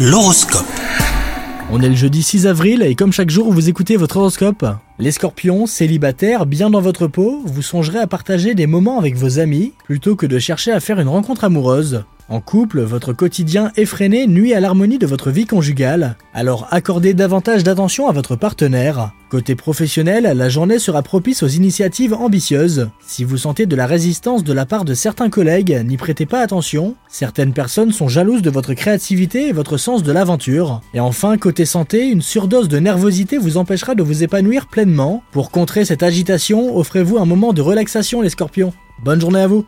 L'horoscope. On est le jeudi 6 avril et comme chaque jour vous écoutez votre horoscope. Les scorpions, célibataires, bien dans votre peau, vous songerez à partager des moments avec vos amis plutôt que de chercher à faire une rencontre amoureuse. En couple, votre quotidien effréné nuit à l'harmonie de votre vie conjugale, alors accordez davantage d'attention à votre partenaire. Côté professionnel, la journée sera propice aux initiatives ambitieuses. Si vous sentez de la résistance de la part de certains collègues, n'y prêtez pas attention. Certaines personnes sont jalouses de votre créativité et votre sens de l'aventure. Et enfin, côté santé, une surdose de nervosité vous empêchera de vous épanouir pleinement. Pour contrer cette agitation, offrez-vous un moment de relaxation les scorpions. Bonne journée à vous